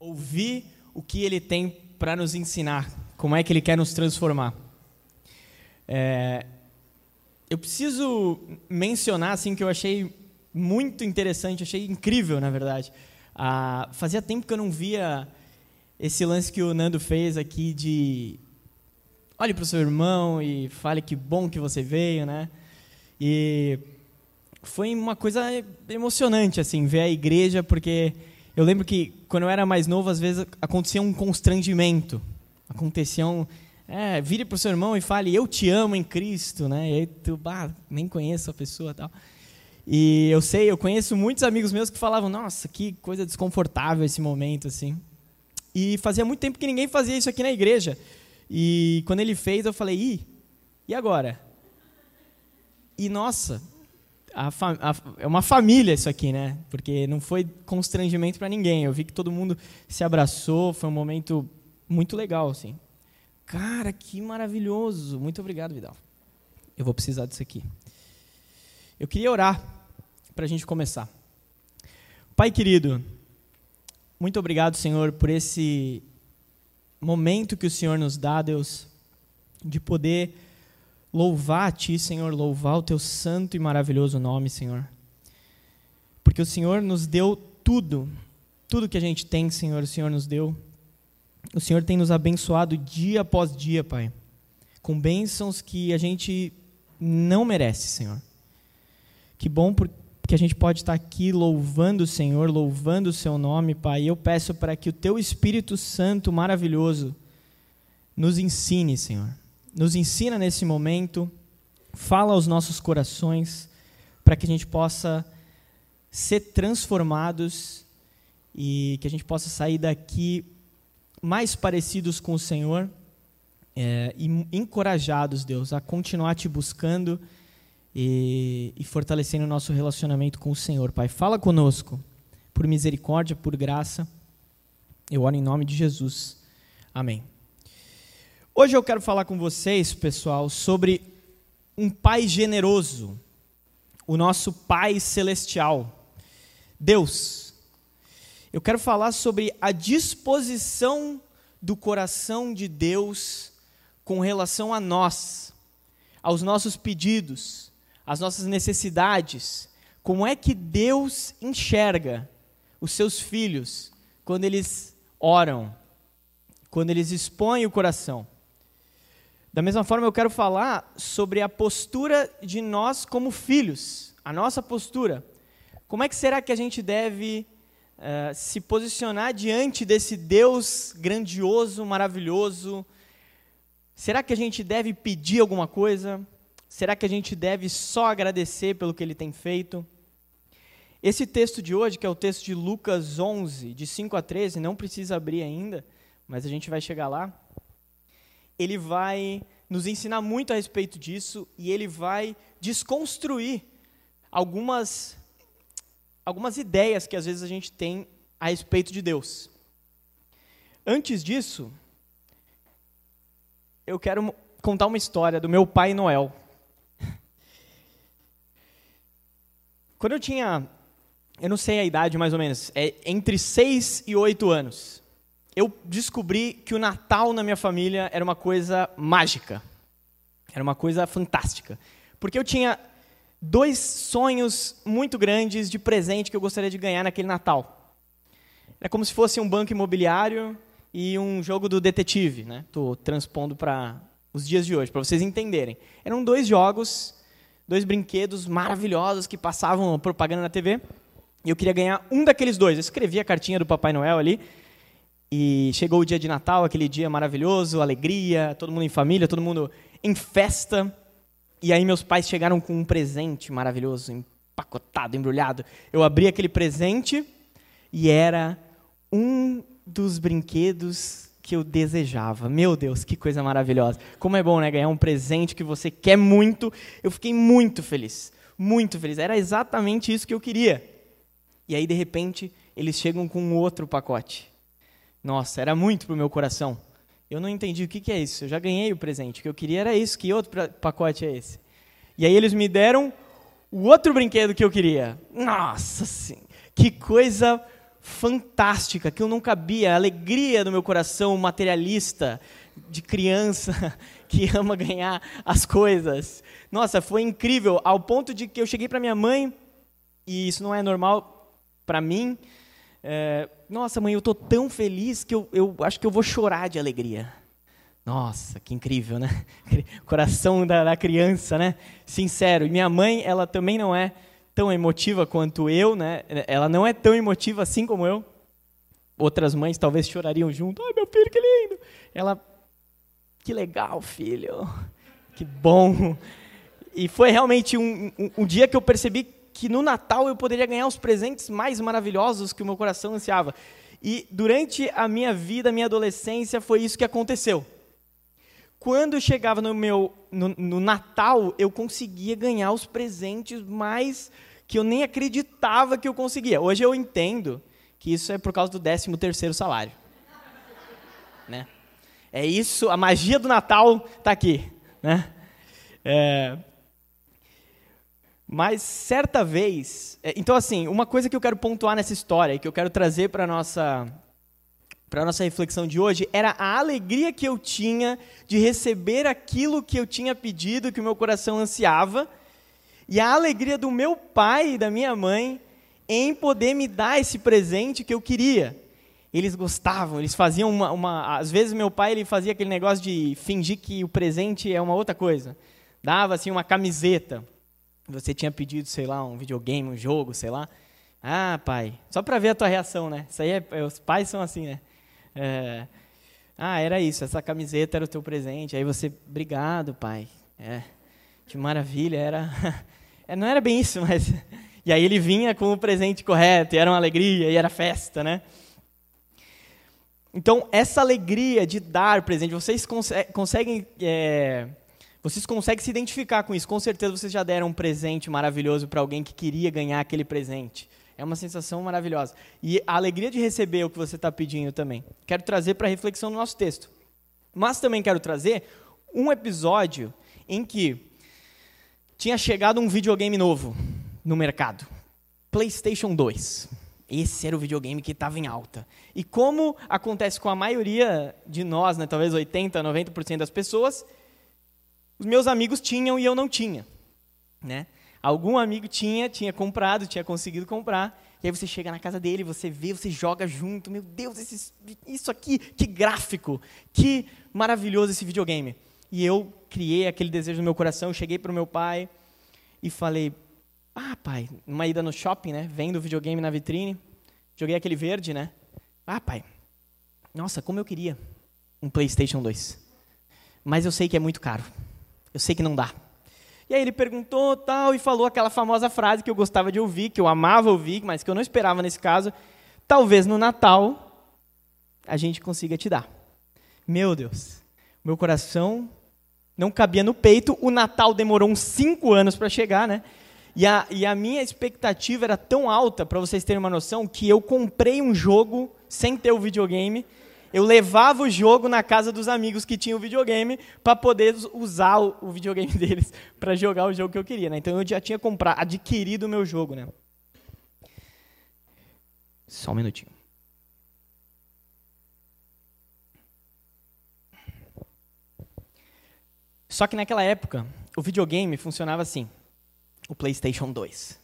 ouvir o que ele tem para nos ensinar, como é que ele quer nos transformar. É, eu preciso mencionar assim que eu achei muito interessante, achei incrível, na verdade. Ah, fazia tempo que eu não via esse lance que o Nando fez aqui de olhe para o seu irmão e fale que bom que você veio, né? E foi uma coisa emocionante assim ver a igreja porque eu lembro que quando eu era mais novo às vezes acontecia um constrangimento, acontecia um é, vire para o seu irmão e fale eu te amo em Cristo, né? E aí tu bah, nem conheço a pessoa tal. E eu sei, eu conheço muitos amigos meus que falavam, nossa, que coisa desconfortável esse momento, assim. E fazia muito tempo que ninguém fazia isso aqui na igreja. E quando ele fez, eu falei, ih, e agora? E nossa, a, a, é uma família isso aqui, né? Porque não foi constrangimento para ninguém. Eu vi que todo mundo se abraçou, foi um momento muito legal, assim. Cara, que maravilhoso! Muito obrigado, Vidal. Eu vou precisar disso aqui. Eu queria orar para a gente começar. Pai querido, muito obrigado, Senhor, por esse momento que o Senhor nos dá, Deus, de poder louvar a Ti, Senhor, louvar o Teu santo e maravilhoso nome, Senhor. Porque o Senhor nos deu tudo, tudo que a gente tem, Senhor, o Senhor nos deu. O Senhor tem nos abençoado dia após dia, Pai, com bênçãos que a gente não merece, Senhor. Que bom porque a gente pode estar aqui louvando o Senhor, louvando o seu nome, Pai. E eu peço para que o teu Espírito Santo maravilhoso nos ensine, Senhor. Nos ensina nesse momento, fala aos nossos corações, para que a gente possa ser transformados e que a gente possa sair daqui mais parecidos com o Senhor é, e encorajados, Deus, a continuar te buscando e, e fortalecendo o nosso relacionamento com o Senhor. Pai, fala conosco, por misericórdia, por graça. Eu oro em nome de Jesus. Amém. Hoje eu quero falar com vocês, pessoal, sobre um Pai generoso, o nosso Pai celestial, Deus. Eu quero falar sobre a disposição do coração de Deus com relação a nós, aos nossos pedidos, as nossas necessidades, como é que Deus enxerga os seus filhos quando eles oram, quando eles expõem o coração. Da mesma forma, eu quero falar sobre a postura de nós como filhos, a nossa postura. Como é que será que a gente deve uh, se posicionar diante desse Deus grandioso, maravilhoso? Será que a gente deve pedir alguma coisa? Será que a gente deve só agradecer pelo que ele tem feito? Esse texto de hoje, que é o texto de Lucas 11, de 5 a 13, não precisa abrir ainda, mas a gente vai chegar lá. Ele vai nos ensinar muito a respeito disso e ele vai desconstruir algumas, algumas ideias que às vezes a gente tem a respeito de Deus. Antes disso, eu quero contar uma história do meu pai Noel. Quando eu tinha, eu não sei a idade mais ou menos, é entre 6 e 8 anos, eu descobri que o Natal na minha família era uma coisa mágica. Era uma coisa fantástica. Porque eu tinha dois sonhos muito grandes de presente que eu gostaria de ganhar naquele Natal. Era como se fosse um banco imobiliário e um jogo do detetive, né? Tô transpondo para os dias de hoje, para vocês entenderem. Eram dois jogos dois brinquedos maravilhosos que passavam propaganda na TV. E eu queria ganhar um daqueles dois. Eu escrevi a cartinha do Papai Noel ali. E chegou o dia de Natal, aquele dia maravilhoso, alegria, todo mundo em família, todo mundo em festa. E aí meus pais chegaram com um presente maravilhoso, empacotado, embrulhado. Eu abri aquele presente e era um dos brinquedos que eu desejava. Meu Deus, que coisa maravilhosa. Como é bom, né? Ganhar um presente que você quer muito. Eu fiquei muito feliz. Muito feliz. Era exatamente isso que eu queria. E aí, de repente, eles chegam com outro pacote. Nossa, era muito para o meu coração. Eu não entendi o que, que é isso. Eu já ganhei o presente. O que eu queria era isso. Que outro pacote é esse? E aí eles me deram o outro brinquedo que eu queria. Nossa, sim. Que coisa fantástica que eu não cabia, a alegria do meu coração materialista de criança que ama ganhar as coisas. Nossa, foi incrível ao ponto de que eu cheguei para minha mãe e isso não é normal para mim. É, Nossa, mãe, eu tô tão feliz que eu, eu acho que eu vou chorar de alegria. Nossa, que incrível, né? Coração da, da, criança, né? Sincero. E minha mãe, ela também não é tão emotiva quanto eu, né? Ela não é tão emotiva assim como eu. Outras mães talvez chorariam junto. Ai, meu filho, que lindo! Ela, que legal, filho. Que bom. E foi realmente um, um, um dia que eu percebi que no Natal eu poderia ganhar os presentes mais maravilhosos que o meu coração ansiava. E durante a minha vida, a minha adolescência, foi isso que aconteceu. Quando chegava no meu no, no, Natal, eu conseguia ganhar os presentes mais que eu nem acreditava que eu conseguia. Hoje eu entendo que isso é por causa do 13 terceiro salário. né? É isso, a magia do Natal está aqui. Né? É, mas certa vez, é, então assim, uma coisa que eu quero pontuar nessa história e que eu quero trazer para nossa para nossa reflexão de hoje era a alegria que eu tinha de receber aquilo que eu tinha pedido, que o meu coração ansiava, e a alegria do meu pai e da minha mãe em poder me dar esse presente que eu queria. Eles gostavam, eles faziam uma, uma. Às vezes meu pai ele fazia aquele negócio de fingir que o presente é uma outra coisa. Dava assim uma camiseta. Você tinha pedido, sei lá, um videogame, um jogo, sei lá. Ah, pai, só para ver a tua reação, né? Isso aí é, os pais são assim, né? É, ah, era isso, essa camiseta era o teu presente. Aí você, obrigado, pai. É, que maravilha, era. É, não era bem isso, mas. E aí ele vinha com o presente correto, e era uma alegria, e era festa, né? Então, essa alegria de dar presente, vocês conseguem. É, vocês conseguem se identificar com isso. Com certeza vocês já deram um presente maravilhoso para alguém que queria ganhar aquele presente. É uma sensação maravilhosa. E a alegria de receber o que você está pedindo também. Quero trazer para reflexão no nosso texto. Mas também quero trazer um episódio em que tinha chegado um videogame novo no mercado. PlayStation 2. Esse era o videogame que estava em alta. E como acontece com a maioria de nós, né, talvez 80, 90% das pessoas, os meus amigos tinham e eu não tinha, né? Algum amigo tinha, tinha comprado, tinha conseguido comprar. E aí você chega na casa dele, você vê, você joga junto. Meu Deus, esse, isso aqui, que gráfico, que maravilhoso esse videogame. E eu criei aquele desejo no meu coração, cheguei para o meu pai e falei: Ah, pai, numa ida no shopping, né? Vendo o videogame na vitrine, joguei aquele verde, né? Ah, pai, nossa, como eu queria um PlayStation 2. Mas eu sei que é muito caro. Eu sei que não dá. E aí ele perguntou tal e falou aquela famosa frase que eu gostava de ouvir, que eu amava ouvir, mas que eu não esperava nesse caso. Talvez no Natal a gente consiga te dar. Meu Deus, meu coração não cabia no peito. O Natal demorou uns cinco anos para chegar, né? E a, e a minha expectativa era tão alta, para vocês terem uma noção, que eu comprei um jogo sem ter o videogame eu levava o jogo na casa dos amigos que tinham o videogame para poder usar o, o videogame deles para jogar o jogo que eu queria. Né? Então eu já tinha comprado, adquirido o meu jogo. Né? Só um minutinho. Só que naquela época, o videogame funcionava assim: o PlayStation 2.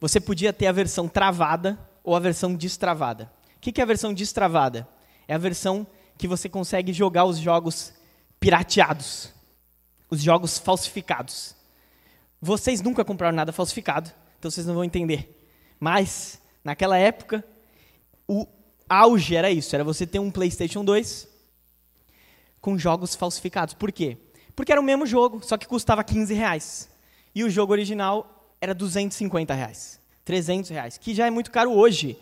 Você podia ter a versão travada ou a versão destravada. O que é a versão destravada? É a versão que você consegue jogar os jogos pirateados, os jogos falsificados. Vocês nunca compraram nada falsificado, então vocês não vão entender. Mas, naquela época, o auge era isso, era você ter um PlayStation 2 com jogos falsificados. Por quê? Porque era o mesmo jogo, só que custava 15 reais. E o jogo original era 250 reais, 300 reais, que já é muito caro hoje,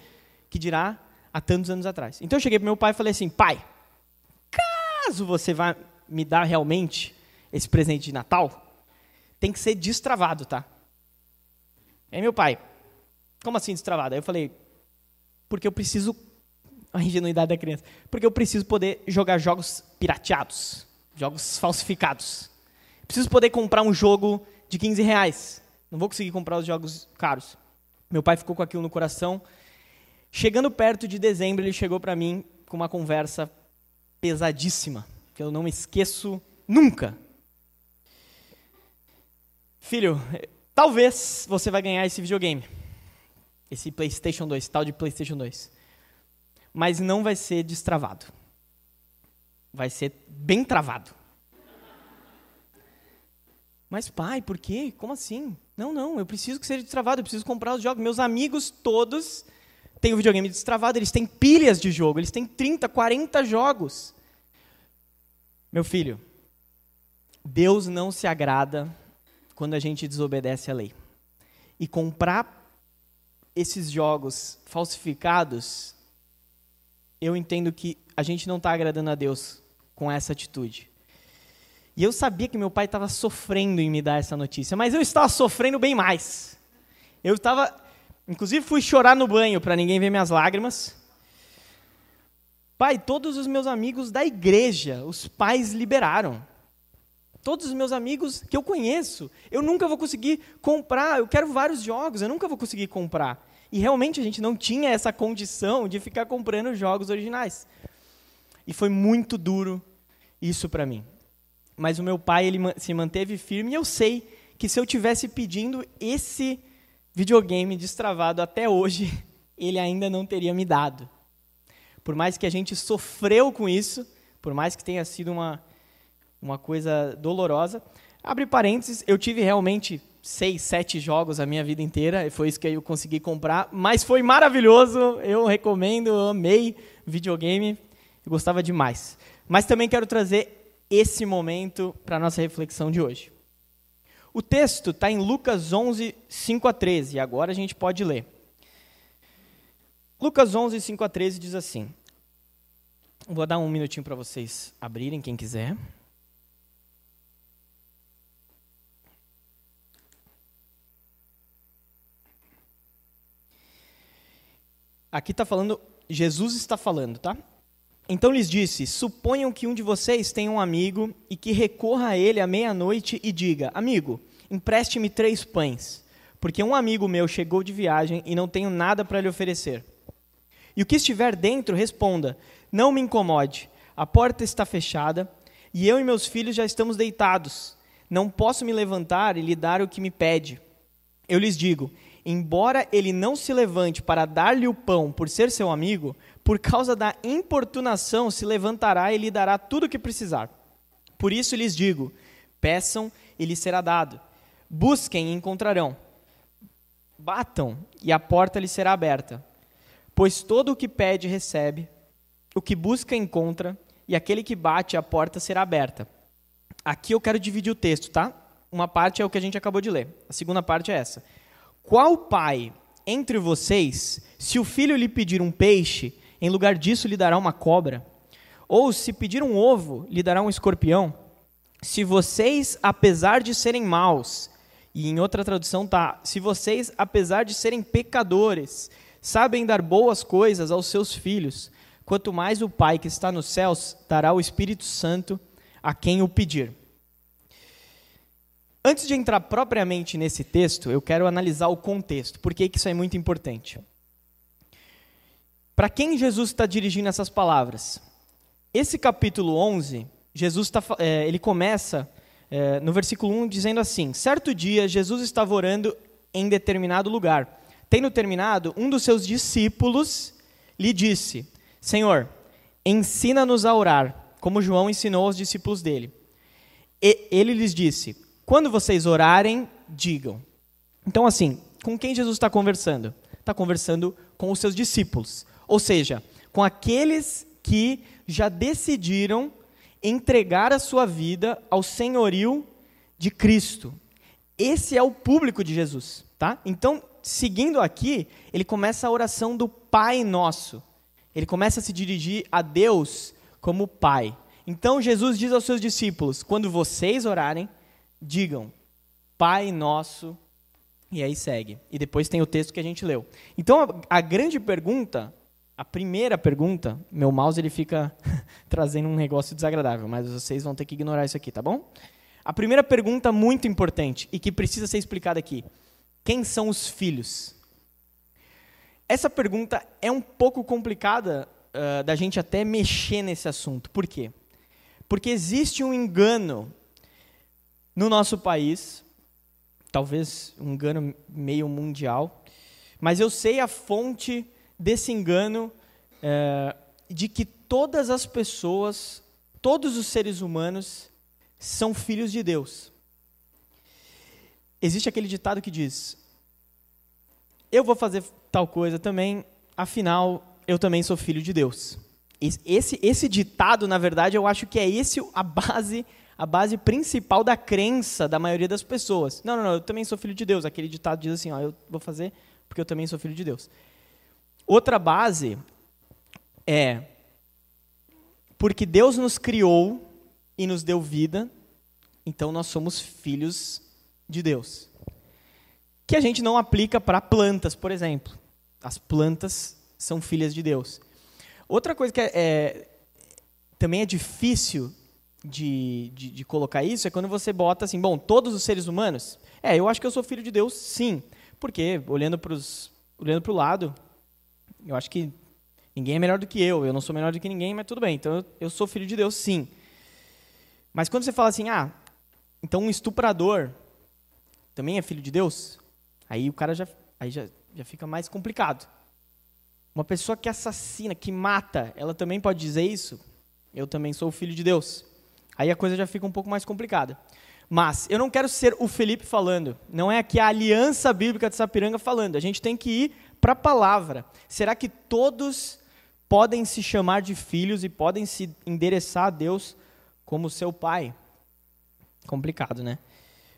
que dirá há tantos anos atrás. Então eu cheguei para meu pai e falei assim: pai, caso você vá me dar realmente esse presente de Natal, tem que ser destravado, tá? Aí meu pai, como assim destravado? Aí eu falei, porque eu preciso, a ingenuidade da criança, porque eu preciso poder jogar jogos pirateados, jogos falsificados. Preciso poder comprar um jogo de 15 reais. Não vou conseguir comprar os jogos caros. Meu pai ficou com aquilo no coração Chegando perto de dezembro, ele chegou para mim com uma conversa pesadíssima, que eu não me esqueço nunca. Filho, talvez você vai ganhar esse videogame. Esse PlayStation 2, tal de PlayStation 2. Mas não vai ser destravado. Vai ser bem travado. Mas pai, por quê? Como assim? Não, não, eu preciso que seja destravado, eu preciso comprar os jogos. Meus amigos todos têm o videogame destravado, eles têm pilhas de jogo, eles têm 30, 40 jogos. Meu filho, Deus não se agrada quando a gente desobedece a lei. E comprar esses jogos falsificados, eu entendo que a gente não está agradando a Deus com essa atitude. E eu sabia que meu pai estava sofrendo em me dar essa notícia, mas eu estava sofrendo bem mais. Eu estava, inclusive fui chorar no banho para ninguém ver minhas lágrimas. Pai, todos os meus amigos da igreja, os pais liberaram. Todos os meus amigos que eu conheço, eu nunca vou conseguir comprar. Eu quero vários jogos, eu nunca vou conseguir comprar. E realmente a gente não tinha essa condição de ficar comprando jogos originais. E foi muito duro isso para mim. Mas o meu pai ele se manteve firme e eu sei que se eu tivesse pedindo esse videogame destravado até hoje, ele ainda não teria me dado. Por mais que a gente sofreu com isso, por mais que tenha sido uma uma coisa dolorosa. Abre parênteses, eu tive realmente seis, sete jogos a minha vida inteira, e foi isso que eu consegui comprar, mas foi maravilhoso, eu recomendo, eu amei videogame, eu gostava demais. Mas também quero trazer esse momento para a nossa reflexão de hoje. O texto está em Lucas 11, 5 a 13, e agora a gente pode ler. Lucas 11, 5 a 13 diz assim. Vou dar um minutinho para vocês abrirem, quem quiser. Aqui está falando, Jesus está falando, tá? Então lhes disse: Suponham que um de vocês tenha um amigo e que recorra a ele à meia-noite e diga: Amigo, empreste-me três pães, porque um amigo meu chegou de viagem e não tenho nada para lhe oferecer. E o que estiver dentro, responda: Não me incomode, a porta está fechada e eu e meus filhos já estamos deitados. Não posso me levantar e lhe dar o que me pede. Eu lhes digo: embora ele não se levante para dar-lhe o pão por ser seu amigo, por causa da importunação se levantará e lhe dará tudo o que precisar. Por isso lhes digo: peçam e lhes será dado. Busquem e encontrarão. Batam e a porta lhes será aberta. Pois todo o que pede recebe, o que busca encontra, e aquele que bate a porta será aberta. Aqui eu quero dividir o texto, tá? Uma parte é o que a gente acabou de ler. A segunda parte é essa. Qual pai entre vocês, se o filho lhe pedir um peixe, em lugar disso lhe dará uma cobra? Ou se pedir um ovo, lhe dará um escorpião? Se vocês, apesar de serem maus, e em outra tradução tá, se vocês, apesar de serem pecadores, sabem dar boas coisas aos seus filhos, quanto mais o Pai que está nos céus dará o Espírito Santo a quem o pedir. Antes de entrar propriamente nesse texto, eu quero analisar o contexto. Por que, que isso é muito importante? Para quem Jesus está dirigindo essas palavras? Esse capítulo 11, Jesus tá, é, ele começa é, no versículo 1 dizendo assim: Certo dia, Jesus estava orando em determinado lugar. Tendo terminado, um dos seus discípulos lhe disse: Senhor, ensina-nos a orar, como João ensinou aos discípulos dele. E ele lhes disse: quando vocês orarem, digam. Então, assim, com quem Jesus está conversando? Está conversando com os seus discípulos. Ou seja, com aqueles que já decidiram entregar a sua vida ao senhorio de Cristo. Esse é o público de Jesus, tá? Então, seguindo aqui, ele começa a oração do Pai Nosso. Ele começa a se dirigir a Deus como Pai. Então, Jesus diz aos seus discípulos: quando vocês orarem, digam, Pai nosso, e aí segue. E depois tem o texto que a gente leu. Então, a, a grande pergunta, a primeira pergunta, meu mouse ele fica trazendo um negócio desagradável, mas vocês vão ter que ignorar isso aqui, tá bom? A primeira pergunta muito importante e que precisa ser explicada aqui: quem são os filhos? essa pergunta é um pouco complicada uh, da gente até mexer nesse assunto. Por quê? Porque existe um engano no nosso país, talvez um engano meio mundial, mas eu sei a fonte desse engano uh, de que todas as pessoas, todos os seres humanos, são filhos de Deus. Existe aquele ditado que diz: Eu vou fazer tal coisa também, afinal, eu também sou filho de Deus. Esse, esse ditado, na verdade, eu acho que é esse a base, a base principal da crença da maioria das pessoas. Não, não, não, eu também sou filho de Deus. Aquele ditado diz assim, ó, eu vou fazer porque eu também sou filho de Deus. Outra base é porque Deus nos criou e nos deu vida, então nós somos filhos de Deus. Que a gente não aplica para plantas, por exemplo. As plantas são filhas de Deus. Outra coisa que é, é também é difícil de, de, de, colocar isso é quando você bota assim, bom, todos os seres humanos. É, eu acho que eu sou filho de Deus, sim. Porque, olhando para olhando o lado, eu acho que ninguém é melhor do que eu, eu não sou melhor do que ninguém, mas tudo bem, então eu, sou filho de Deus, sim. Mas quando você fala assim, ah, então um estuprador também é filho de Deus, aí o cara já, aí já, já fica mais complicado. Uma pessoa que assassina, que mata, ela também pode dizer isso? Eu também sou filho de Deus. Aí a coisa já fica um pouco mais complicada. Mas eu não quero ser o Felipe falando, não é aqui a Aliança Bíblica de Sapiranga falando. A gente tem que ir para a palavra. Será que todos podem se chamar de filhos e podem se endereçar a Deus como seu pai? Complicado, né?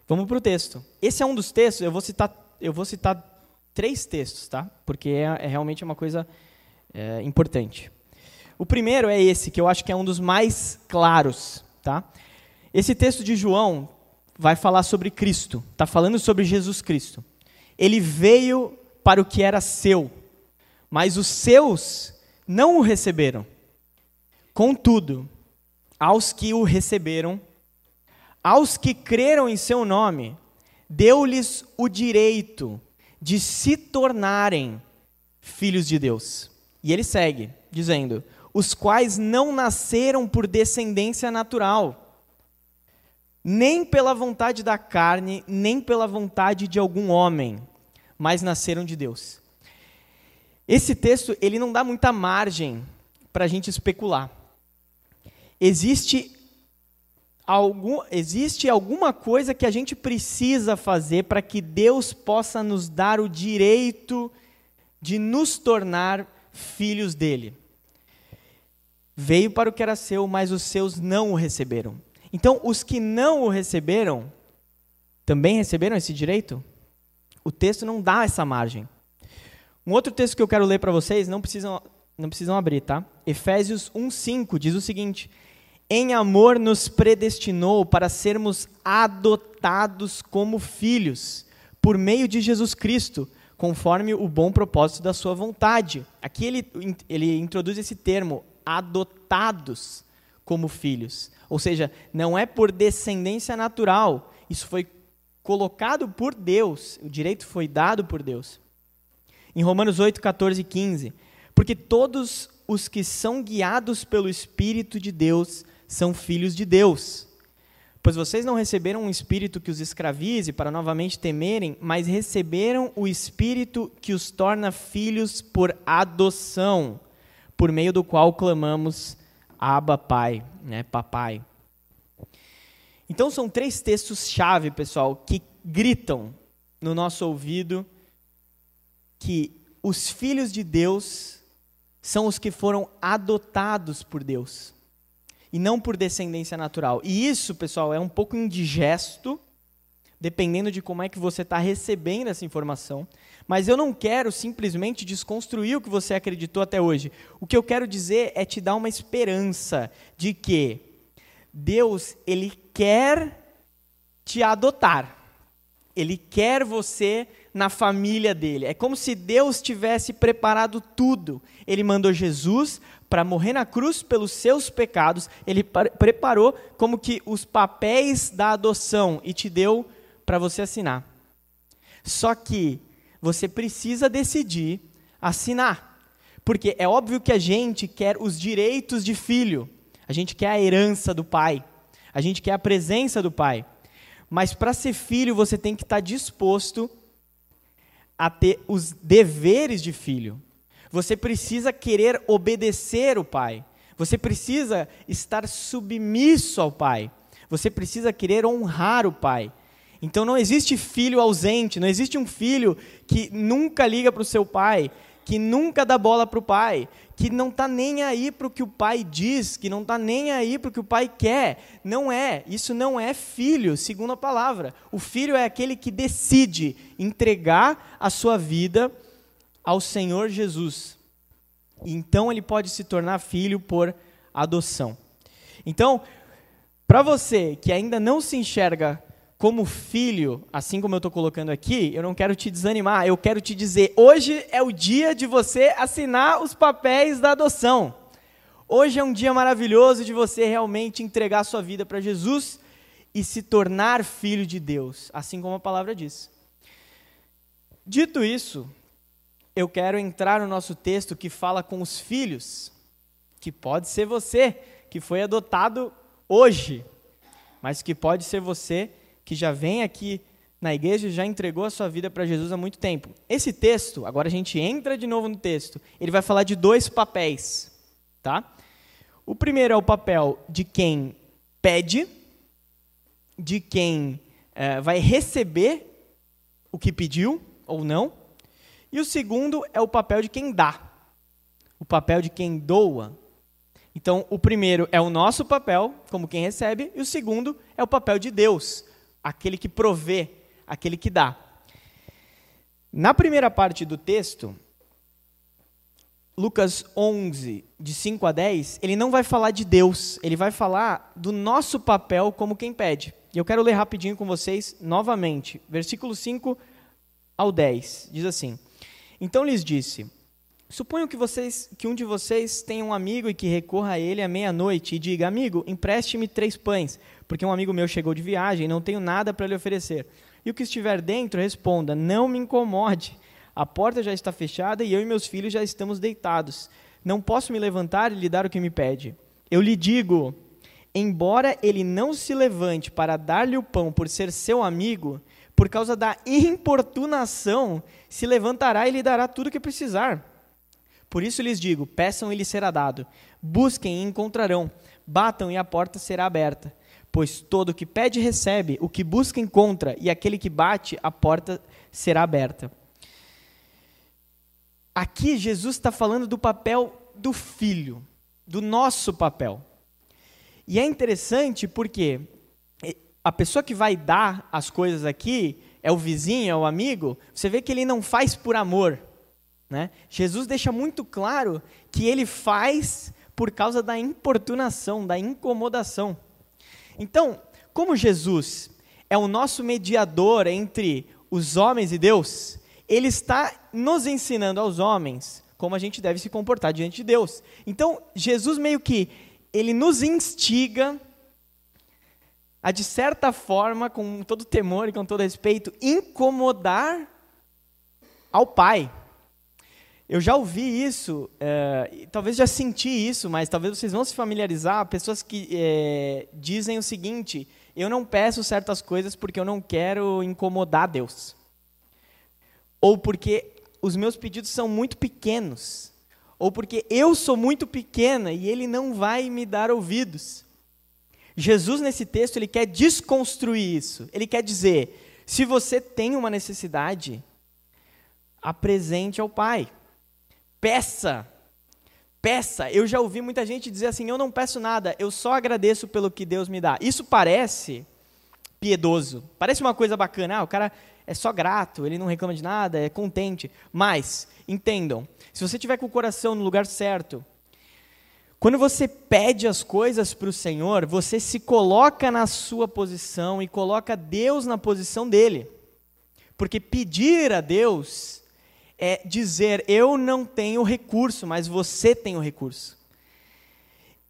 Vamos para o texto. Esse é um dos textos, eu vou citar, eu vou citar três textos, tá? Porque é, é realmente uma coisa é, importante. O primeiro é esse, que eu acho que é um dos mais claros, tá? Esse texto de João vai falar sobre Cristo, está falando sobre Jesus Cristo. Ele veio para o que era seu, mas os seus não o receberam. Contudo, aos que o receberam, aos que creram em seu nome, deu-lhes o direito de se tornarem filhos de Deus. E ele segue, dizendo: os quais não nasceram por descendência natural, nem pela vontade da carne, nem pela vontade de algum homem, mas nasceram de Deus. Esse texto ele não dá muita margem para a gente especular. Existe algum, existe alguma coisa que a gente precisa fazer para que Deus possa nos dar o direito de nos tornar filhos dele. Veio para o que era seu, mas os seus não o receberam. Então, os que não o receberam, também receberam esse direito? O texto não dá essa margem. Um outro texto que eu quero ler para vocês, não precisam, não precisam abrir, tá? Efésios 1,5 diz o seguinte: em amor nos predestinou para sermos adotados como filhos, por meio de Jesus Cristo, conforme o bom propósito da sua vontade. Aqui ele, ele introduz esse termo, adotados como filhos. Ou seja, não é por descendência natural, isso foi colocado por Deus, o direito foi dado por Deus. Em Romanos 8, 14 e 15, porque todos os que são guiados pelo Espírito de Deus são filhos de Deus. Pois vocês não receberam um espírito que os escravize para novamente temerem, mas receberam o espírito que os torna filhos por adoção, por meio do qual clamamos Abba Pai, né, papai. Então são três textos-chave, pessoal, que gritam no nosso ouvido que os filhos de Deus são os que foram adotados por Deus e não por descendência natural. E isso, pessoal, é um pouco indigesto, dependendo de como é que você está recebendo essa informação. Mas eu não quero simplesmente desconstruir o que você acreditou até hoje. O que eu quero dizer é te dar uma esperança de que Deus, Ele quer te adotar. Ele quer você na família dele. É como se Deus tivesse preparado tudo. Ele mandou Jesus para morrer na cruz pelos seus pecados, ele preparou como que os papéis da adoção e te deu para você assinar. Só que você precisa decidir assinar. Porque é óbvio que a gente quer os direitos de filho, a gente quer a herança do pai, a gente quer a presença do pai. Mas para ser filho, você tem que estar tá disposto a ter os deveres de filho. Você precisa querer obedecer o pai. Você precisa estar submisso ao pai. Você precisa querer honrar o pai. Então não existe filho ausente, não existe um filho que nunca liga para o seu pai, que nunca dá bola para o pai, que não está nem aí para o que o pai diz, que não está nem aí para o que o pai quer. Não é, isso não é filho, segundo a palavra. O filho é aquele que decide entregar a sua vida ao Senhor Jesus. Então ele pode se tornar filho por adoção. Então, para você que ainda não se enxerga como filho, assim como eu estou colocando aqui, eu não quero te desanimar, eu quero te dizer: hoje é o dia de você assinar os papéis da adoção. Hoje é um dia maravilhoso de você realmente entregar sua vida para Jesus e se tornar filho de Deus, assim como a palavra diz. Dito isso, eu quero entrar no nosso texto que fala com os filhos, que pode ser você, que foi adotado hoje, mas que pode ser você que já vem aqui na igreja já entregou a sua vida para Jesus há muito tempo. Esse texto, agora a gente entra de novo no texto, ele vai falar de dois papéis, tá? O primeiro é o papel de quem pede, de quem é, vai receber o que pediu ou não, e o segundo é o papel de quem dá, o papel de quem doa. Então, o primeiro é o nosso papel, como quem recebe, e o segundo é o papel de Deus, aquele que provê, aquele que dá. Na primeira parte do texto, Lucas 11, de 5 a 10, ele não vai falar de Deus, ele vai falar do nosso papel como quem pede. E eu quero ler rapidinho com vocês novamente, versículo 5 ao 10. Diz assim: Então lhes disse: Suponho que, vocês, que um de vocês tenha um amigo e que recorra a ele à meia-noite e diga: Amigo, empreste-me três pães, porque um amigo meu chegou de viagem e não tenho nada para lhe oferecer. E o que estiver dentro, responda: Não me incomode. A porta já está fechada e eu e meus filhos já estamos deitados. Não posso me levantar e lhe dar o que me pede. Eu lhe digo: embora ele não se levante para dar-lhe o pão por ser seu amigo, por causa da importunação, se levantará e lhe dará tudo o que precisar. Por isso lhes digo: peçam e lhes será dado, busquem e encontrarão, batam e a porta será aberta. Pois todo o que pede recebe, o que busca encontra, e aquele que bate, a porta será aberta. Aqui Jesus está falando do papel do filho, do nosso papel. E é interessante porque a pessoa que vai dar as coisas aqui é o vizinho, é o amigo. Você vê que ele não faz por amor né? Jesus deixa muito claro que ele faz por causa da importunação, da incomodação. Então, como Jesus é o nosso mediador entre os homens e Deus, ele está nos ensinando aos homens como a gente deve se comportar diante de Deus. Então, Jesus meio que ele nos instiga a de certa forma, com todo temor e com todo respeito, incomodar ao Pai. Eu já ouvi isso, é, talvez já senti isso, mas talvez vocês vão se familiarizar. Pessoas que é, dizem o seguinte: eu não peço certas coisas porque eu não quero incomodar Deus, ou porque os meus pedidos são muito pequenos, ou porque eu sou muito pequena e Ele não vai me dar ouvidos. Jesus nesse texto ele quer desconstruir isso. Ele quer dizer: se você tem uma necessidade, apresente ao Pai. Peça. Peça. Eu já ouvi muita gente dizer assim: eu não peço nada, eu só agradeço pelo que Deus me dá. Isso parece piedoso. Parece uma coisa bacana. Ah, o cara é só grato, ele não reclama de nada, é contente. Mas, entendam, se você tiver com o coração no lugar certo, quando você pede as coisas para o Senhor, você se coloca na sua posição e coloca Deus na posição dele. Porque pedir a Deus é dizer: eu não tenho recurso, mas você tem o recurso.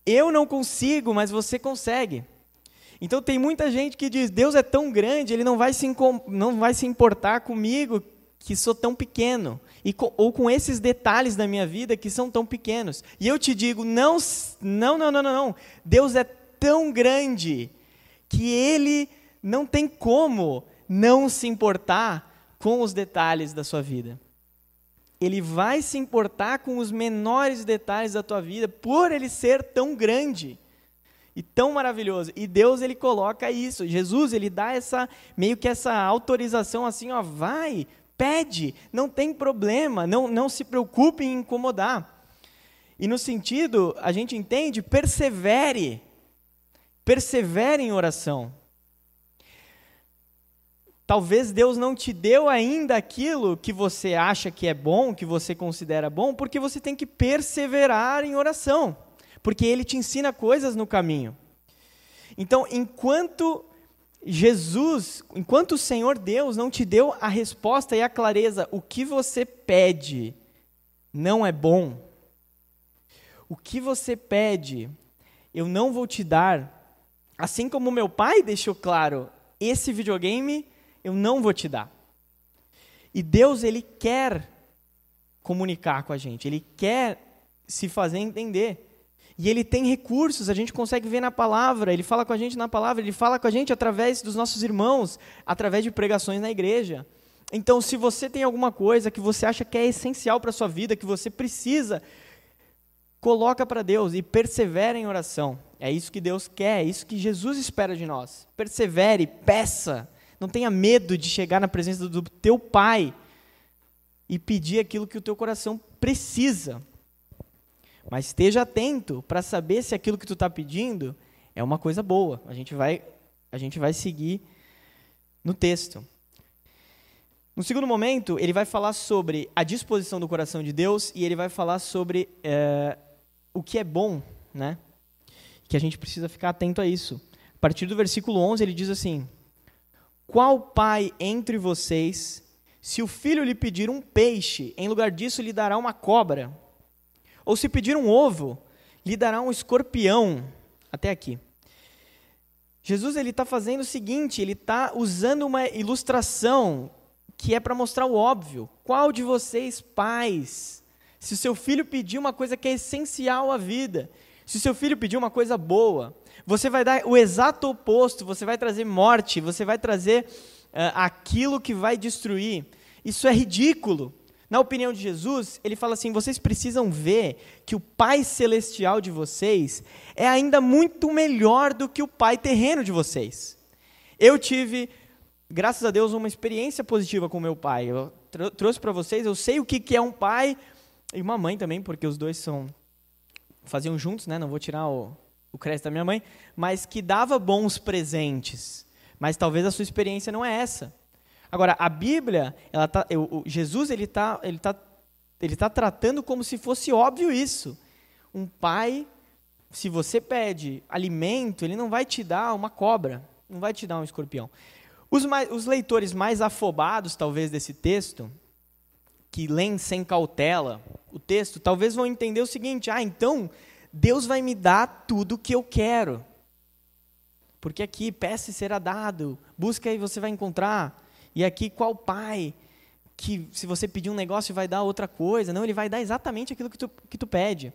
Eu não consigo, mas você consegue. Então tem muita gente que diz: Deus é tão grande, ele não vai se, não vai se importar comigo que sou tão pequeno, e com, ou com esses detalhes da minha vida que são tão pequenos. E eu te digo, não, não, não, não, não. Deus é tão grande que Ele não tem como não se importar com os detalhes da sua vida. Ele vai se importar com os menores detalhes da tua vida por ele ser tão grande e tão maravilhoso. E Deus ele coloca isso. Jesus ele dá essa meio que essa autorização assim, ó, vai, pede, não tem problema, não não se preocupe em incomodar. E no sentido, a gente entende, persevere. Persevere em oração. Talvez Deus não te deu ainda aquilo que você acha que é bom, que você considera bom, porque você tem que perseverar em oração, porque Ele te ensina coisas no caminho. Então, enquanto Jesus, enquanto o Senhor Deus não te deu a resposta e a clareza, o que você pede não é bom, o que você pede eu não vou te dar, assim como meu pai deixou claro, esse videogame eu não vou te dar. E Deus, ele quer comunicar com a gente, ele quer se fazer entender. E ele tem recursos, a gente consegue ver na palavra, ele fala com a gente na palavra, ele fala com a gente através dos nossos irmãos, através de pregações na igreja. Então, se você tem alguma coisa que você acha que é essencial para a sua vida, que você precisa, coloca para Deus e persevera em oração. É isso que Deus quer, é isso que Jesus espera de nós. Persevere, peça, não tenha medo de chegar na presença do teu pai e pedir aquilo que o teu coração precisa. Mas esteja atento para saber se aquilo que tu está pedindo é uma coisa boa. A gente vai, a gente vai seguir no texto. No segundo momento, ele vai falar sobre a disposição do coração de Deus e ele vai falar sobre é, o que é bom, né? Que a gente precisa ficar atento a isso. A partir do versículo 11, ele diz assim: qual pai entre vocês, se o filho lhe pedir um peixe, em lugar disso lhe dará uma cobra? Ou se pedir um ovo, lhe dará um escorpião? Até aqui. Jesus ele está fazendo o seguinte, ele está usando uma ilustração que é para mostrar o óbvio. Qual de vocês, pais, se o seu filho pedir uma coisa que é essencial à vida, se o seu filho pedir uma coisa boa, você vai dar o exato oposto, você vai trazer morte, você vai trazer uh, aquilo que vai destruir. Isso é ridículo. Na opinião de Jesus, ele fala assim: vocês precisam ver que o Pai celestial de vocês é ainda muito melhor do que o Pai terreno de vocês. Eu tive, graças a Deus, uma experiência positiva com meu pai. Eu trouxe para vocês, eu sei o que, que é um pai e uma mãe também, porque os dois são faziam juntos, né? Não vou tirar o, o crédito da minha mãe, mas que dava bons presentes. Mas talvez a sua experiência não é essa. Agora, a Bíblia, ela tá, eu, Jesus ele está ele tá, ele tá tratando como se fosse óbvio isso. Um pai, se você pede alimento, ele não vai te dar uma cobra, não vai te dar um escorpião. Os, mais, os leitores mais afobados, talvez, desse texto, que leem sem cautela o texto, talvez vão entender o seguinte: ah, então Deus vai me dar tudo o que eu quero. Porque aqui, peça e será dado, busca e você vai encontrar. E aqui, qual pai que, se você pedir um negócio, vai dar outra coisa? Não, ele vai dar exatamente aquilo que tu, que tu pede.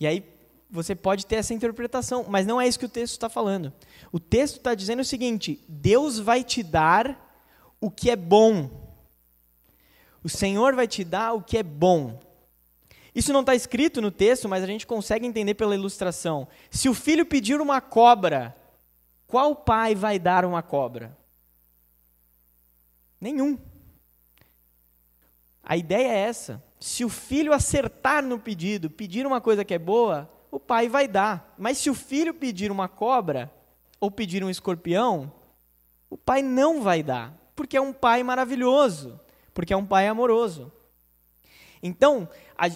E aí, você pode ter essa interpretação, mas não é isso que o texto está falando. O texto está dizendo o seguinte: Deus vai te dar o que é bom. O Senhor vai te dar o que é bom. Isso não está escrito no texto, mas a gente consegue entender pela ilustração. Se o filho pedir uma cobra, qual pai vai dar uma cobra? Nenhum. A ideia é essa. Se o filho acertar no pedido, pedir uma coisa que é boa, o pai vai dar. Mas se o filho pedir uma cobra ou pedir um escorpião, o pai não vai dar, porque é um pai maravilhoso, porque é um pai amoroso. Então, a,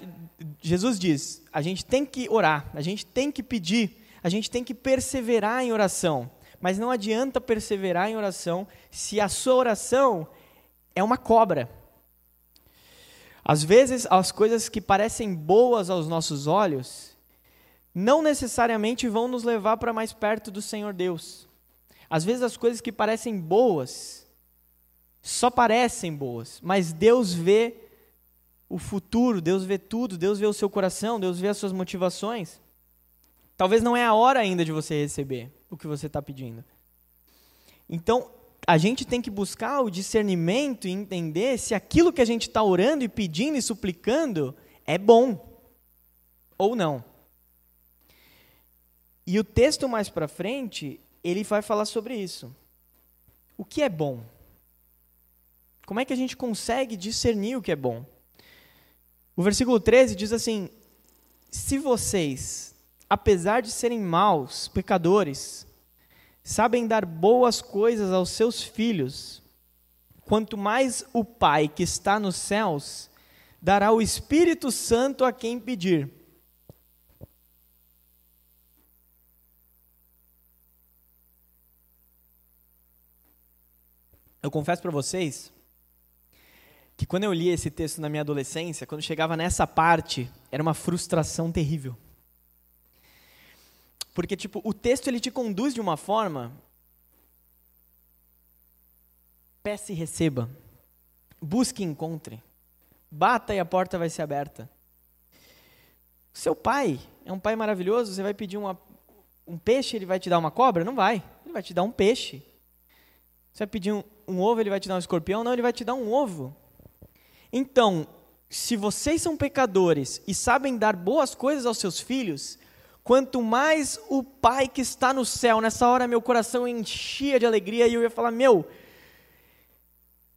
Jesus diz: a gente tem que orar, a gente tem que pedir, a gente tem que perseverar em oração. Mas não adianta perseverar em oração se a sua oração é uma cobra. Às vezes, as coisas que parecem boas aos nossos olhos não necessariamente vão nos levar para mais perto do Senhor Deus. Às vezes, as coisas que parecem boas só parecem boas, mas Deus vê o futuro, Deus vê tudo, Deus vê o seu coração, Deus vê as suas motivações. Talvez não é a hora ainda de você receber o que você está pedindo. Então, a gente tem que buscar o discernimento e entender se aquilo que a gente está orando e pedindo e suplicando é bom ou não. E o texto mais para frente, ele vai falar sobre isso. O que é bom? Como é que a gente consegue discernir o que é bom? O versículo 13 diz assim: Se vocês, apesar de serem maus, pecadores, sabem dar boas coisas aos seus filhos, quanto mais o Pai que está nos céus dará o Espírito Santo a quem pedir. Eu confesso para vocês que quando eu li esse texto na minha adolescência, quando chegava nessa parte, era uma frustração terrível. Porque tipo, o texto ele te conduz de uma forma peça e receba. Busque e encontre. Bata e a porta vai ser aberta. Seu pai é um pai maravilhoso, você vai pedir uma, um peixe, ele vai te dar uma cobra? Não vai. Ele vai te dar um peixe. Você vai pedir um, um ovo, ele vai te dar um escorpião? Não, ele vai te dar um ovo. Então, se vocês são pecadores e sabem dar boas coisas aos seus filhos, quanto mais o Pai que está no céu, nessa hora meu coração enchia de alegria e eu ia falar: Meu,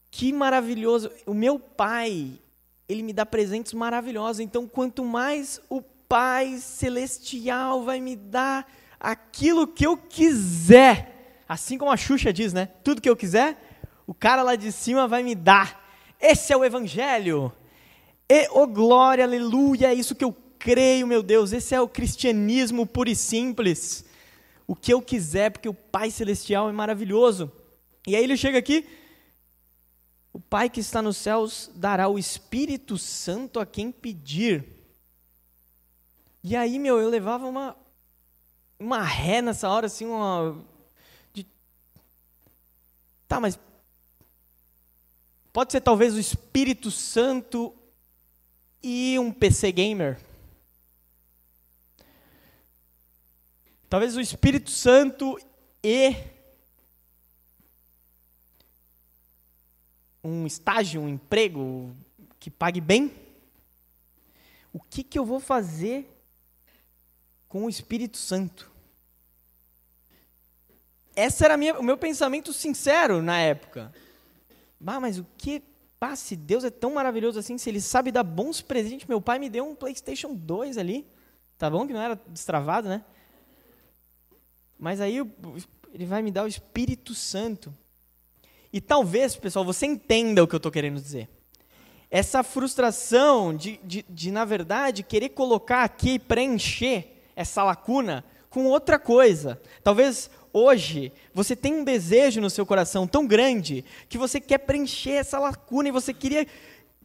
que maravilhoso, o meu Pai, ele me dá presentes maravilhosos, então quanto mais o Pai celestial vai me dar aquilo que eu quiser, assim como a Xuxa diz, né? Tudo que eu quiser, o cara lá de cima vai me dar. Esse é o Evangelho. E, oh glória, aleluia, é isso que eu creio, meu Deus. Esse é o cristianismo puro e simples. O que eu quiser, porque o Pai Celestial é maravilhoso. E aí ele chega aqui, o Pai que está nos céus dará o Espírito Santo a quem pedir. E aí, meu, eu levava uma, uma ré nessa hora, assim, uma. De... Tá, mas. Pode ser talvez o Espírito Santo e um PC gamer. Talvez o Espírito Santo e um estágio, um emprego que pague bem. O que, que eu vou fazer com o Espírito Santo? Esse era minha, o meu pensamento sincero na época. Ah, mas o que ah, se Deus é tão maravilhoso assim, se Ele sabe dar bons presentes, meu pai me deu um PlayStation 2 ali. Tá bom que não era destravado, né? Mas aí Ele vai me dar o Espírito Santo. E talvez, pessoal, você entenda o que eu estou querendo dizer. Essa frustração de, de, de, na verdade, querer colocar aqui, preencher essa lacuna com outra coisa. Talvez hoje você tenha um desejo no seu coração tão grande que você quer preencher essa lacuna e você queria,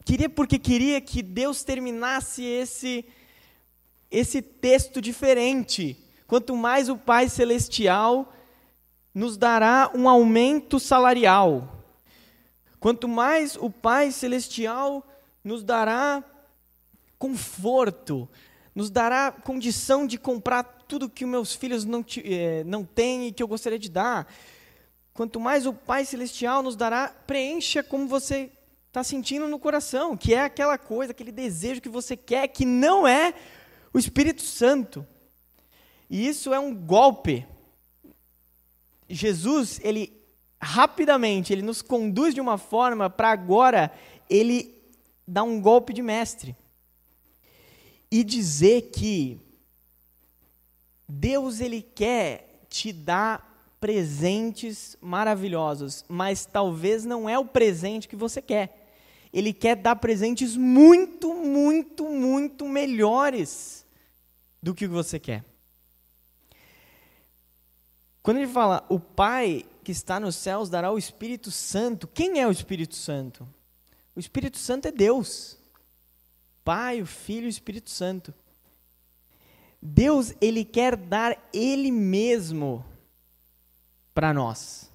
queria porque queria que Deus terminasse esse, esse texto diferente. Quanto mais o Pai Celestial nos dará um aumento salarial. Quanto mais o Pai Celestial nos dará conforto, nos dará condição de comprar tudo que os meus filhos não, eh, não têm e que eu gostaria de dar. Quanto mais o Pai Celestial nos dará, preencha como você está sentindo no coração, que é aquela coisa, aquele desejo que você quer, que não é o Espírito Santo. E isso é um golpe. Jesus, ele rapidamente, ele nos conduz de uma forma para agora ele dar um golpe de mestre e dizer que Deus ele quer te dar presentes maravilhosos, mas talvez não é o presente que você quer. Ele quer dar presentes muito, muito, muito melhores do que você quer. Quando ele fala, o Pai que está nos céus dará o Espírito Santo, quem é o Espírito Santo? O Espírito Santo é Deus. Pai, o Filho e o Espírito Santo. Deus, ele quer dar ele mesmo para nós.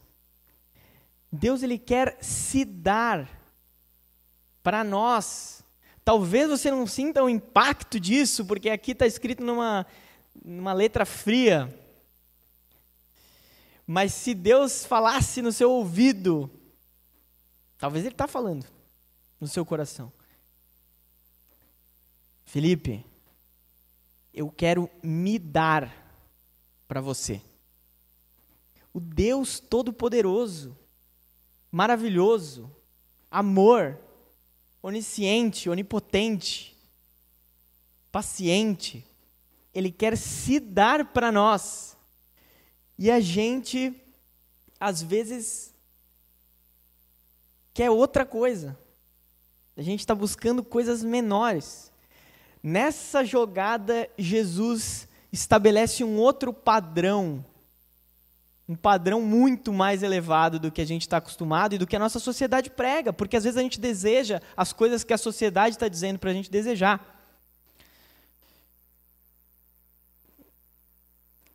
Deus ele quer se dar para nós. Talvez você não sinta o impacto disso, porque aqui está escrito numa, numa letra fria. Mas se Deus falasse no seu ouvido, talvez Ele está falando no seu coração. Felipe, eu quero me dar para você. O Deus Todo-Poderoso, maravilhoso, amor, onisciente, onipotente, paciente, Ele quer se dar para nós. E a gente, às vezes, quer outra coisa. A gente está buscando coisas menores. Nessa jogada, Jesus estabelece um outro padrão, um padrão muito mais elevado do que a gente está acostumado e do que a nossa sociedade prega, porque às vezes a gente deseja as coisas que a sociedade está dizendo para a gente desejar.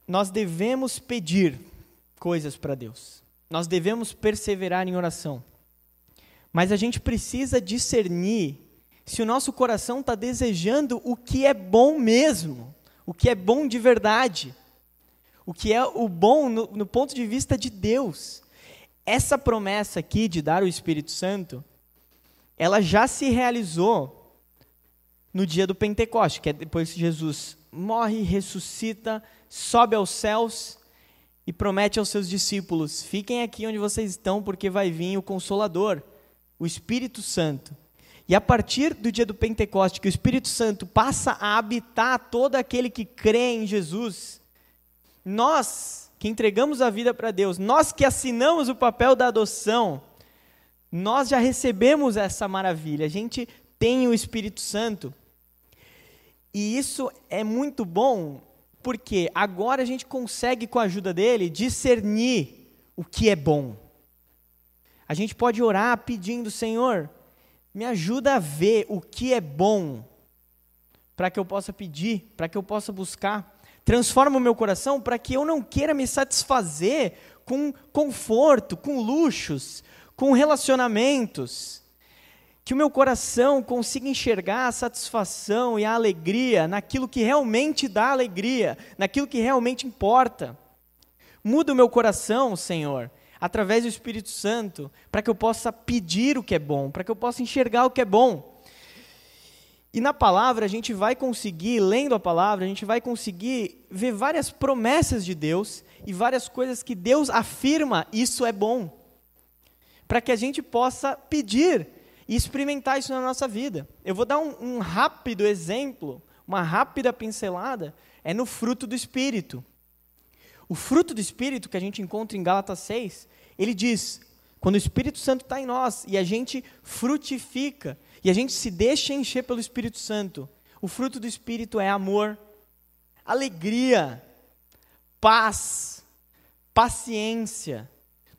Nós devemos pedir coisas para Deus, nós devemos perseverar em oração, mas a gente precisa discernir se o nosso coração está desejando o que é bom mesmo, o que é bom de verdade, o que é o bom no, no ponto de vista de Deus. Essa promessa aqui de dar o Espírito Santo, ela já se realizou no dia do Pentecoste, que é depois que Jesus morre, ressuscita, sobe aos céus e promete aos seus discípulos: fiquem aqui onde vocês estão, porque vai vir o Consolador, o Espírito Santo. E a partir do dia do Pentecoste, que o Espírito Santo passa a habitar todo aquele que crê em Jesus, nós que entregamos a vida para Deus, nós que assinamos o papel da adoção, nós já recebemos essa maravilha, a gente tem o Espírito Santo. E isso é muito bom, porque agora a gente consegue, com a ajuda dele, discernir o que é bom. A gente pode orar pedindo, Senhor, me ajuda a ver o que é bom, para que eu possa pedir, para que eu possa buscar. Transforma o meu coração para que eu não queira me satisfazer com conforto, com luxos, com relacionamentos. Que o meu coração consiga enxergar a satisfação e a alegria naquilo que realmente dá alegria, naquilo que realmente importa. Muda o meu coração, Senhor, através do Espírito Santo, para que eu possa pedir o que é bom, para que eu possa enxergar o que é bom. E na palavra a gente vai conseguir, lendo a palavra, a gente vai conseguir ver várias promessas de Deus e várias coisas que Deus afirma, isso é bom. Para que a gente possa pedir e experimentar isso na nossa vida. Eu vou dar um, um rápido exemplo, uma rápida pincelada, é no fruto do Espírito. O fruto do Espírito que a gente encontra em Gálatas 6, ele diz: quando o Espírito Santo está em nós e a gente frutifica, e a gente se deixa encher pelo Espírito Santo, o fruto do Espírito é amor, alegria, paz, paciência,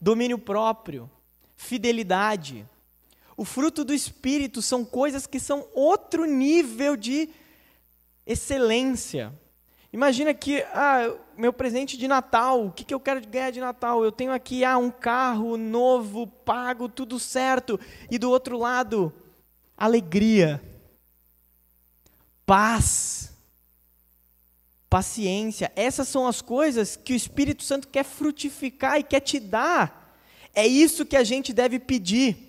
domínio próprio, fidelidade. O fruto do Espírito são coisas que são outro nível de excelência. Imagina que, ah, meu presente de Natal, o que, que eu quero ganhar de Natal? Eu tenho aqui ah, um carro novo, pago, tudo certo. E do outro lado, alegria, paz, paciência. Essas são as coisas que o Espírito Santo quer frutificar e quer te dar. É isso que a gente deve pedir.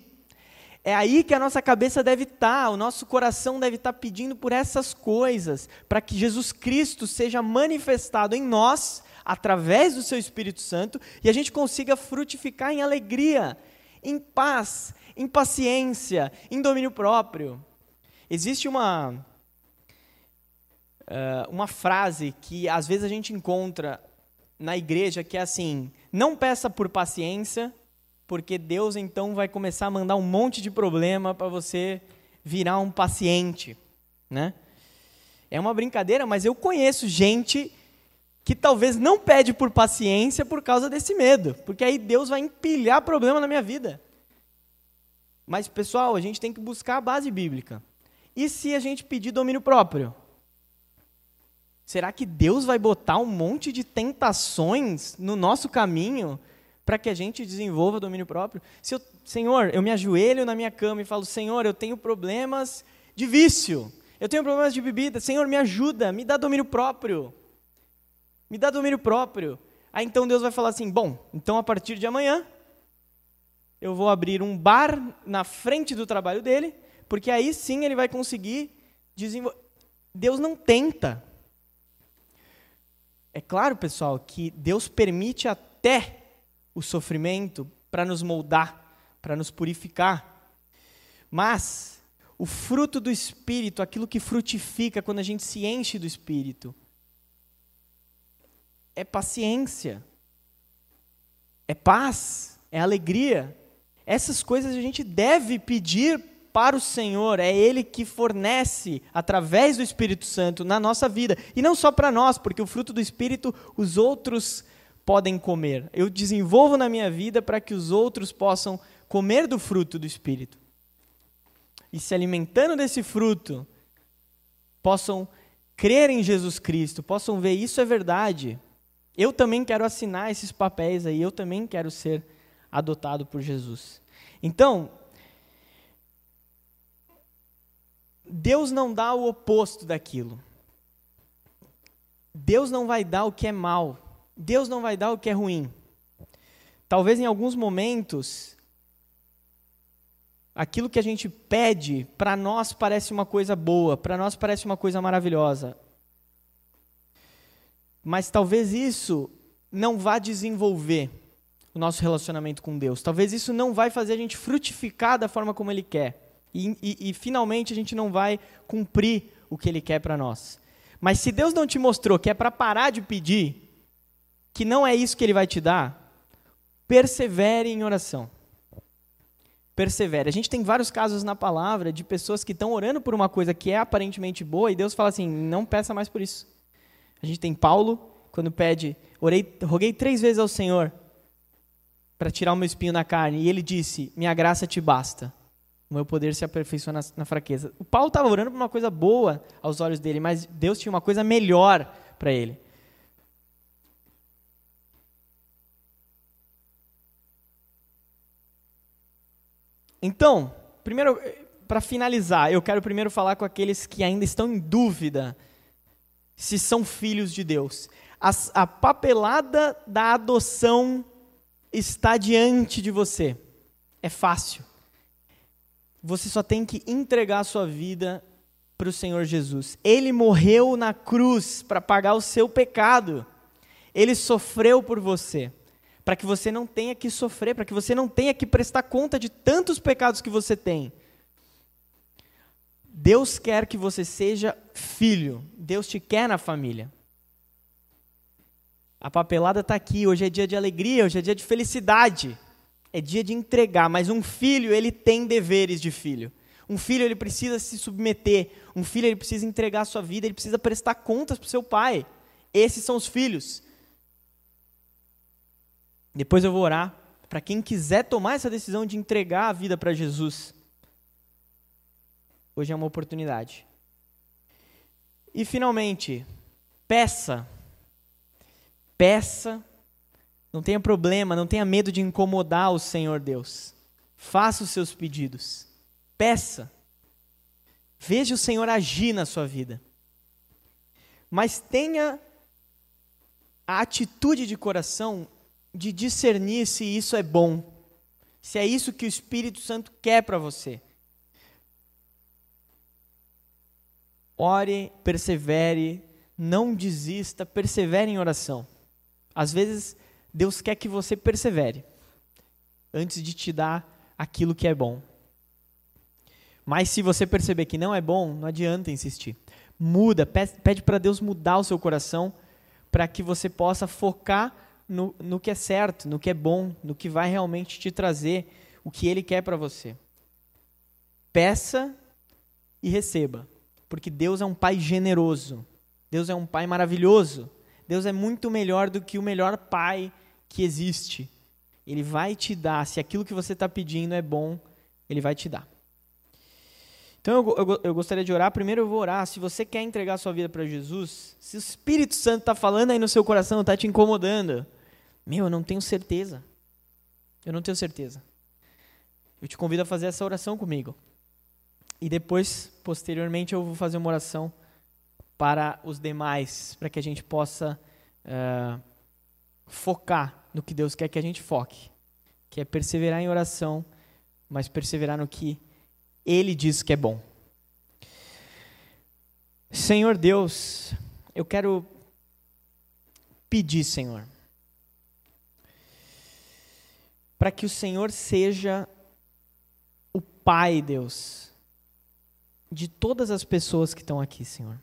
É aí que a nossa cabeça deve estar, tá, o nosso coração deve estar tá pedindo por essas coisas, para que Jesus Cristo seja manifestado em nós, através do seu Espírito Santo, e a gente consiga frutificar em alegria, em paz, em paciência, em domínio próprio. Existe uma, uh, uma frase que às vezes a gente encontra na igreja que é assim: não peça por paciência, porque Deus então vai começar a mandar um monte de problema para você virar um paciente, né? É uma brincadeira, mas eu conheço gente que talvez não pede por paciência por causa desse medo, porque aí Deus vai empilhar problema na minha vida. Mas pessoal, a gente tem que buscar a base bíblica. E se a gente pedir domínio próprio? Será que Deus vai botar um monte de tentações no nosso caminho para que a gente desenvolva domínio próprio. Se eu, Senhor, eu me ajoelho na minha cama e falo, Senhor, eu tenho problemas de vício, eu tenho problemas de bebida, Senhor, me ajuda, me dá domínio próprio. Me dá domínio próprio. Aí então Deus vai falar assim: bom, então a partir de amanhã, eu vou abrir um bar na frente do trabalho dele, porque aí sim ele vai conseguir desenvolver. Deus não tenta. É claro, pessoal, que Deus permite até o sofrimento para nos moldar, para nos purificar. Mas o fruto do Espírito, aquilo que frutifica quando a gente se enche do Espírito, é paciência, é paz, é alegria. Essas coisas a gente deve pedir para o Senhor, é Ele que fornece, através do Espírito Santo, na nossa vida. E não só para nós, porque o fruto do Espírito os outros podem comer. Eu desenvolvo na minha vida para que os outros possam comer do fruto do Espírito. E se alimentando desse fruto, possam crer em Jesus Cristo, possam ver isso é verdade. Eu também quero assinar esses papéis aí, eu também quero ser adotado por Jesus. Então, Deus não dá o oposto daquilo. Deus não vai dar o que é mal. Deus não vai dar o que é ruim. Talvez em alguns momentos, aquilo que a gente pede, para nós parece uma coisa boa, para nós parece uma coisa maravilhosa. Mas talvez isso não vá desenvolver o nosso relacionamento com Deus. Talvez isso não vai fazer a gente frutificar da forma como Ele quer. E, e, e finalmente a gente não vai cumprir o que Ele quer para nós. Mas se Deus não te mostrou que é para parar de pedir, que não é isso que Ele vai te dar, persevere em oração. Persevere. A gente tem vários casos na palavra de pessoas que estão orando por uma coisa que é aparentemente boa e Deus fala assim: não peça mais por isso. A gente tem Paulo, quando pede, orei, roguei três vezes ao Senhor para tirar o meu espinho na carne, e ele disse: Minha graça te basta. O meu poder se aperfeiçoa na, fraqueza. O Paulo estava orando por uma coisa boa aos olhos dele, mas Deus tinha uma coisa melhor para ele. Então, primeiro, para finalizar, eu quero primeiro falar com aqueles que ainda estão em dúvida se são filhos de Deus. A, a papelada da adoção está diante de você. É fácil. Você só tem que entregar a sua vida para o Senhor Jesus. Ele morreu na cruz para pagar o seu pecado. Ele sofreu por você, para que você não tenha que sofrer, para que você não tenha que prestar conta de tantos pecados que você tem. Deus quer que você seja filho. Deus te quer na família. A papelada está aqui. Hoje é dia de alegria, hoje é dia de felicidade. É dia de entregar. Mas um filho, ele tem deveres de filho. Um filho, ele precisa se submeter. Um filho, ele precisa entregar a sua vida. Ele precisa prestar contas para o seu pai. Esses são os filhos. Depois eu vou orar para quem quiser tomar essa decisão de entregar a vida para Jesus. Hoje é uma oportunidade. E finalmente, peça Peça, não tenha problema, não tenha medo de incomodar o Senhor Deus. Faça os seus pedidos. Peça. Veja o Senhor agir na sua vida. Mas tenha a atitude de coração de discernir se isso é bom, se é isso que o Espírito Santo quer para você. Ore, persevere, não desista, persevere em oração. Às vezes, Deus quer que você persevere antes de te dar aquilo que é bom. Mas se você perceber que não é bom, não adianta insistir. Muda, pede para Deus mudar o seu coração para que você possa focar no, no que é certo, no que é bom, no que vai realmente te trazer o que Ele quer para você. Peça e receba, porque Deus é um Pai generoso, Deus é um Pai maravilhoso. Deus é muito melhor do que o melhor pai que existe. Ele vai te dar, se aquilo que você está pedindo é bom, ele vai te dar. Então eu, eu, eu, gostaria de orar. Primeiro eu vou orar. Se você quer entregar sua vida para Jesus, se o Espírito Santo está falando aí no seu coração, está te incomodando, meu, eu não tenho certeza. Eu não tenho certeza. Eu te convido a fazer essa oração comigo. E depois, posteriormente, eu vou fazer uma oração para os demais, para que a gente possa uh, focar no que Deus quer que a gente foque, que é perseverar em oração, mas perseverar no que Ele diz que é bom. Senhor Deus, eu quero pedir, Senhor, para que o Senhor seja o Pai, Deus, de todas as pessoas que estão aqui, Senhor.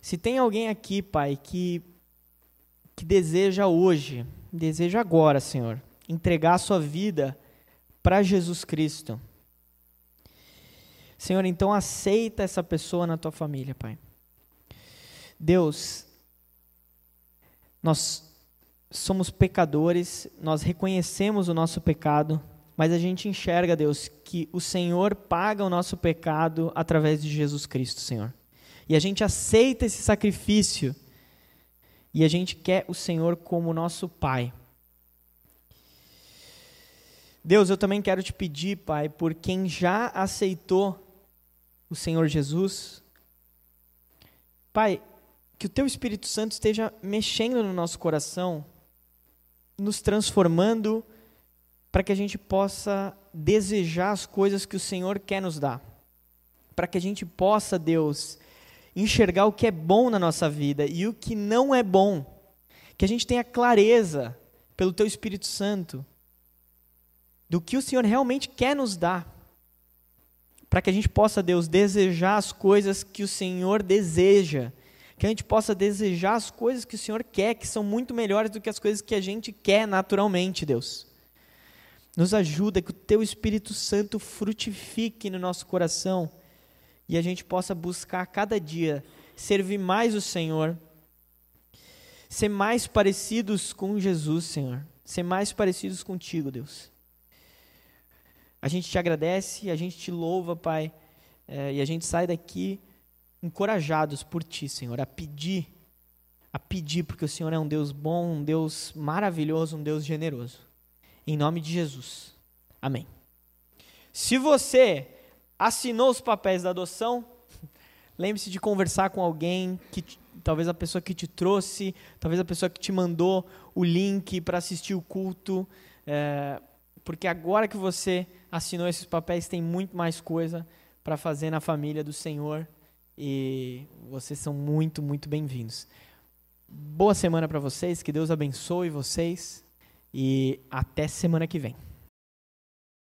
Se tem alguém aqui, Pai, que, que deseja hoje, deseja agora, Senhor, entregar a sua vida para Jesus Cristo, Senhor, então aceita essa pessoa na tua família, Pai. Deus, nós somos pecadores, nós reconhecemos o nosso pecado, mas a gente enxerga, Deus, que o Senhor paga o nosso pecado através de Jesus Cristo, Senhor. E a gente aceita esse sacrifício e a gente quer o Senhor como nosso Pai. Deus, eu também quero te pedir, Pai, por quem já aceitou o Senhor Jesus. Pai, que o Teu Espírito Santo esteja mexendo no nosso coração, nos transformando, para que a gente possa desejar as coisas que o Senhor quer nos dar. Para que a gente possa, Deus, enxergar o que é bom na nossa vida e o que não é bom. Que a gente tenha clareza, pelo Teu Espírito Santo, do que o Senhor realmente quer nos dar para que a gente possa, Deus, desejar as coisas que o Senhor deseja, que a gente possa desejar as coisas que o Senhor quer, que são muito melhores do que as coisas que a gente quer naturalmente, Deus. Nos ajuda que o Teu Espírito Santo frutifique no nosso coração e a gente possa buscar cada dia servir mais o Senhor, ser mais parecidos com Jesus, Senhor, ser mais parecidos contigo, Deus. A gente te agradece, a gente te louva, Pai, é, e a gente sai daqui encorajados por Ti, Senhor, a pedir, a pedir, porque o Senhor é um Deus bom, um Deus maravilhoso, um Deus generoso. Em nome de Jesus. Amém. Se você assinou os papéis da adoção, lembre-se de conversar com alguém que talvez a pessoa que te trouxe, talvez a pessoa que te mandou o link para assistir o culto, é, porque agora que você assinou esses papéis, tem muito mais coisa para fazer na família do Senhor e vocês são muito, muito bem-vindos. Boa semana para vocês, que Deus abençoe vocês e até semana que vem.